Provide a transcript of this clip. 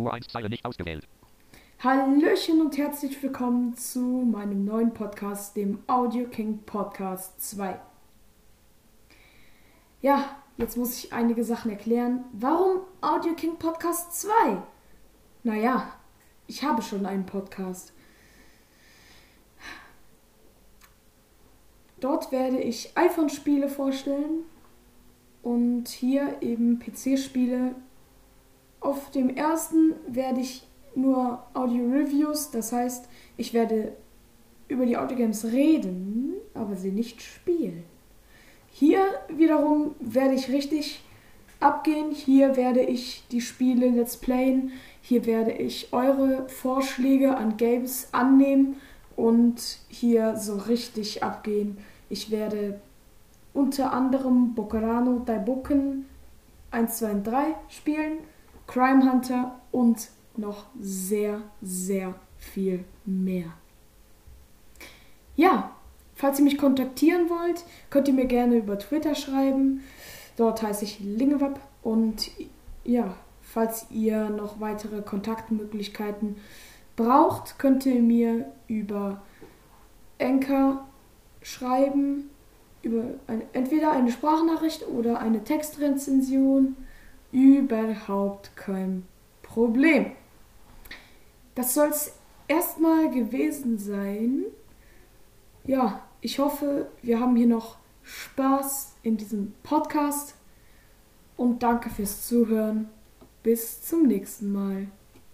Spur 1 Zeile nicht ausgewählt. Hallöchen und herzlich willkommen zu meinem neuen Podcast, dem Audio King Podcast 2. Ja, jetzt muss ich einige Sachen erklären. Warum Audio King Podcast 2? Naja, ich habe schon einen Podcast. Dort werde ich iPhone-Spiele vorstellen und hier eben PC-Spiele. Auf dem ersten werde ich nur Audio-Reviews, das heißt, ich werde über die Audiogames reden, aber sie nicht spielen. Hier wiederum werde ich richtig abgehen. Hier werde ich die Spiele let's playen. Hier werde ich eure Vorschläge an Games annehmen und hier so richtig abgehen. Ich werde unter anderem Bocarano Daiboken 1, 2 und 3 spielen, Crime Hunter und noch sehr, sehr viel mehr. Ja, falls ihr mich kontaktieren wollt, könnt ihr mir gerne über Twitter schreiben. Dort heiße ich Lingewab und ja, falls ihr noch weitere Kontaktmöglichkeiten braucht, könnt ihr mir über Anchor schreiben, über eine, entweder eine Sprachnachricht oder eine Textrezension. Überhaupt kein Problem. Das soll es erstmal gewesen sein. Ja, ich hoffe, wir haben hier noch Spaß in diesem Podcast und danke fürs Zuhören. Bis zum nächsten Mal.